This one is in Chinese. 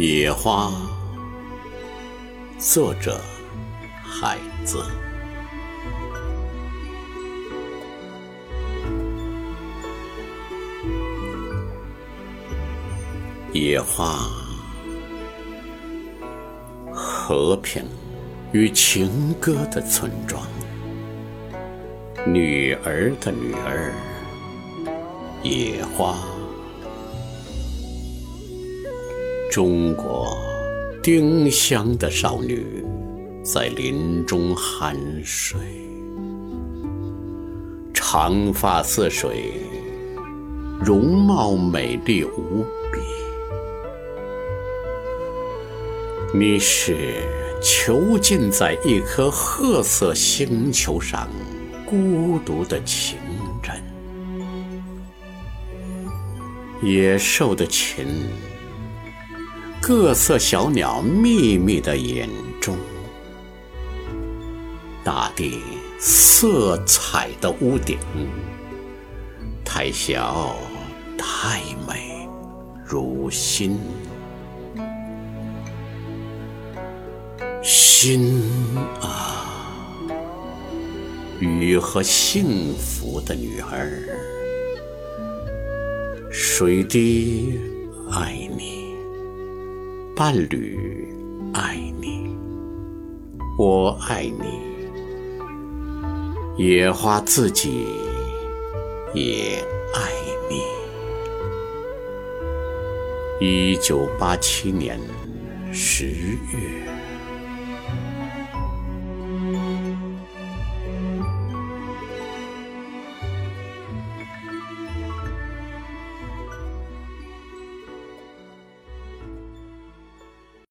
野花，作者海子。野花，和平与情歌的村庄，女儿的女儿，野花。中国丁香的少女在林中酣睡，长发似水，容貌美丽无比。你是囚禁在一颗褐色星球上孤独的情人，野兽的琴。各色小鸟秘密的眼中，大地色彩的屋顶，太小太美如心，心啊，雨和幸福的女儿，水滴爱你。伴侣爱你，我爱你，野花自己也爱你。一九八七年十月。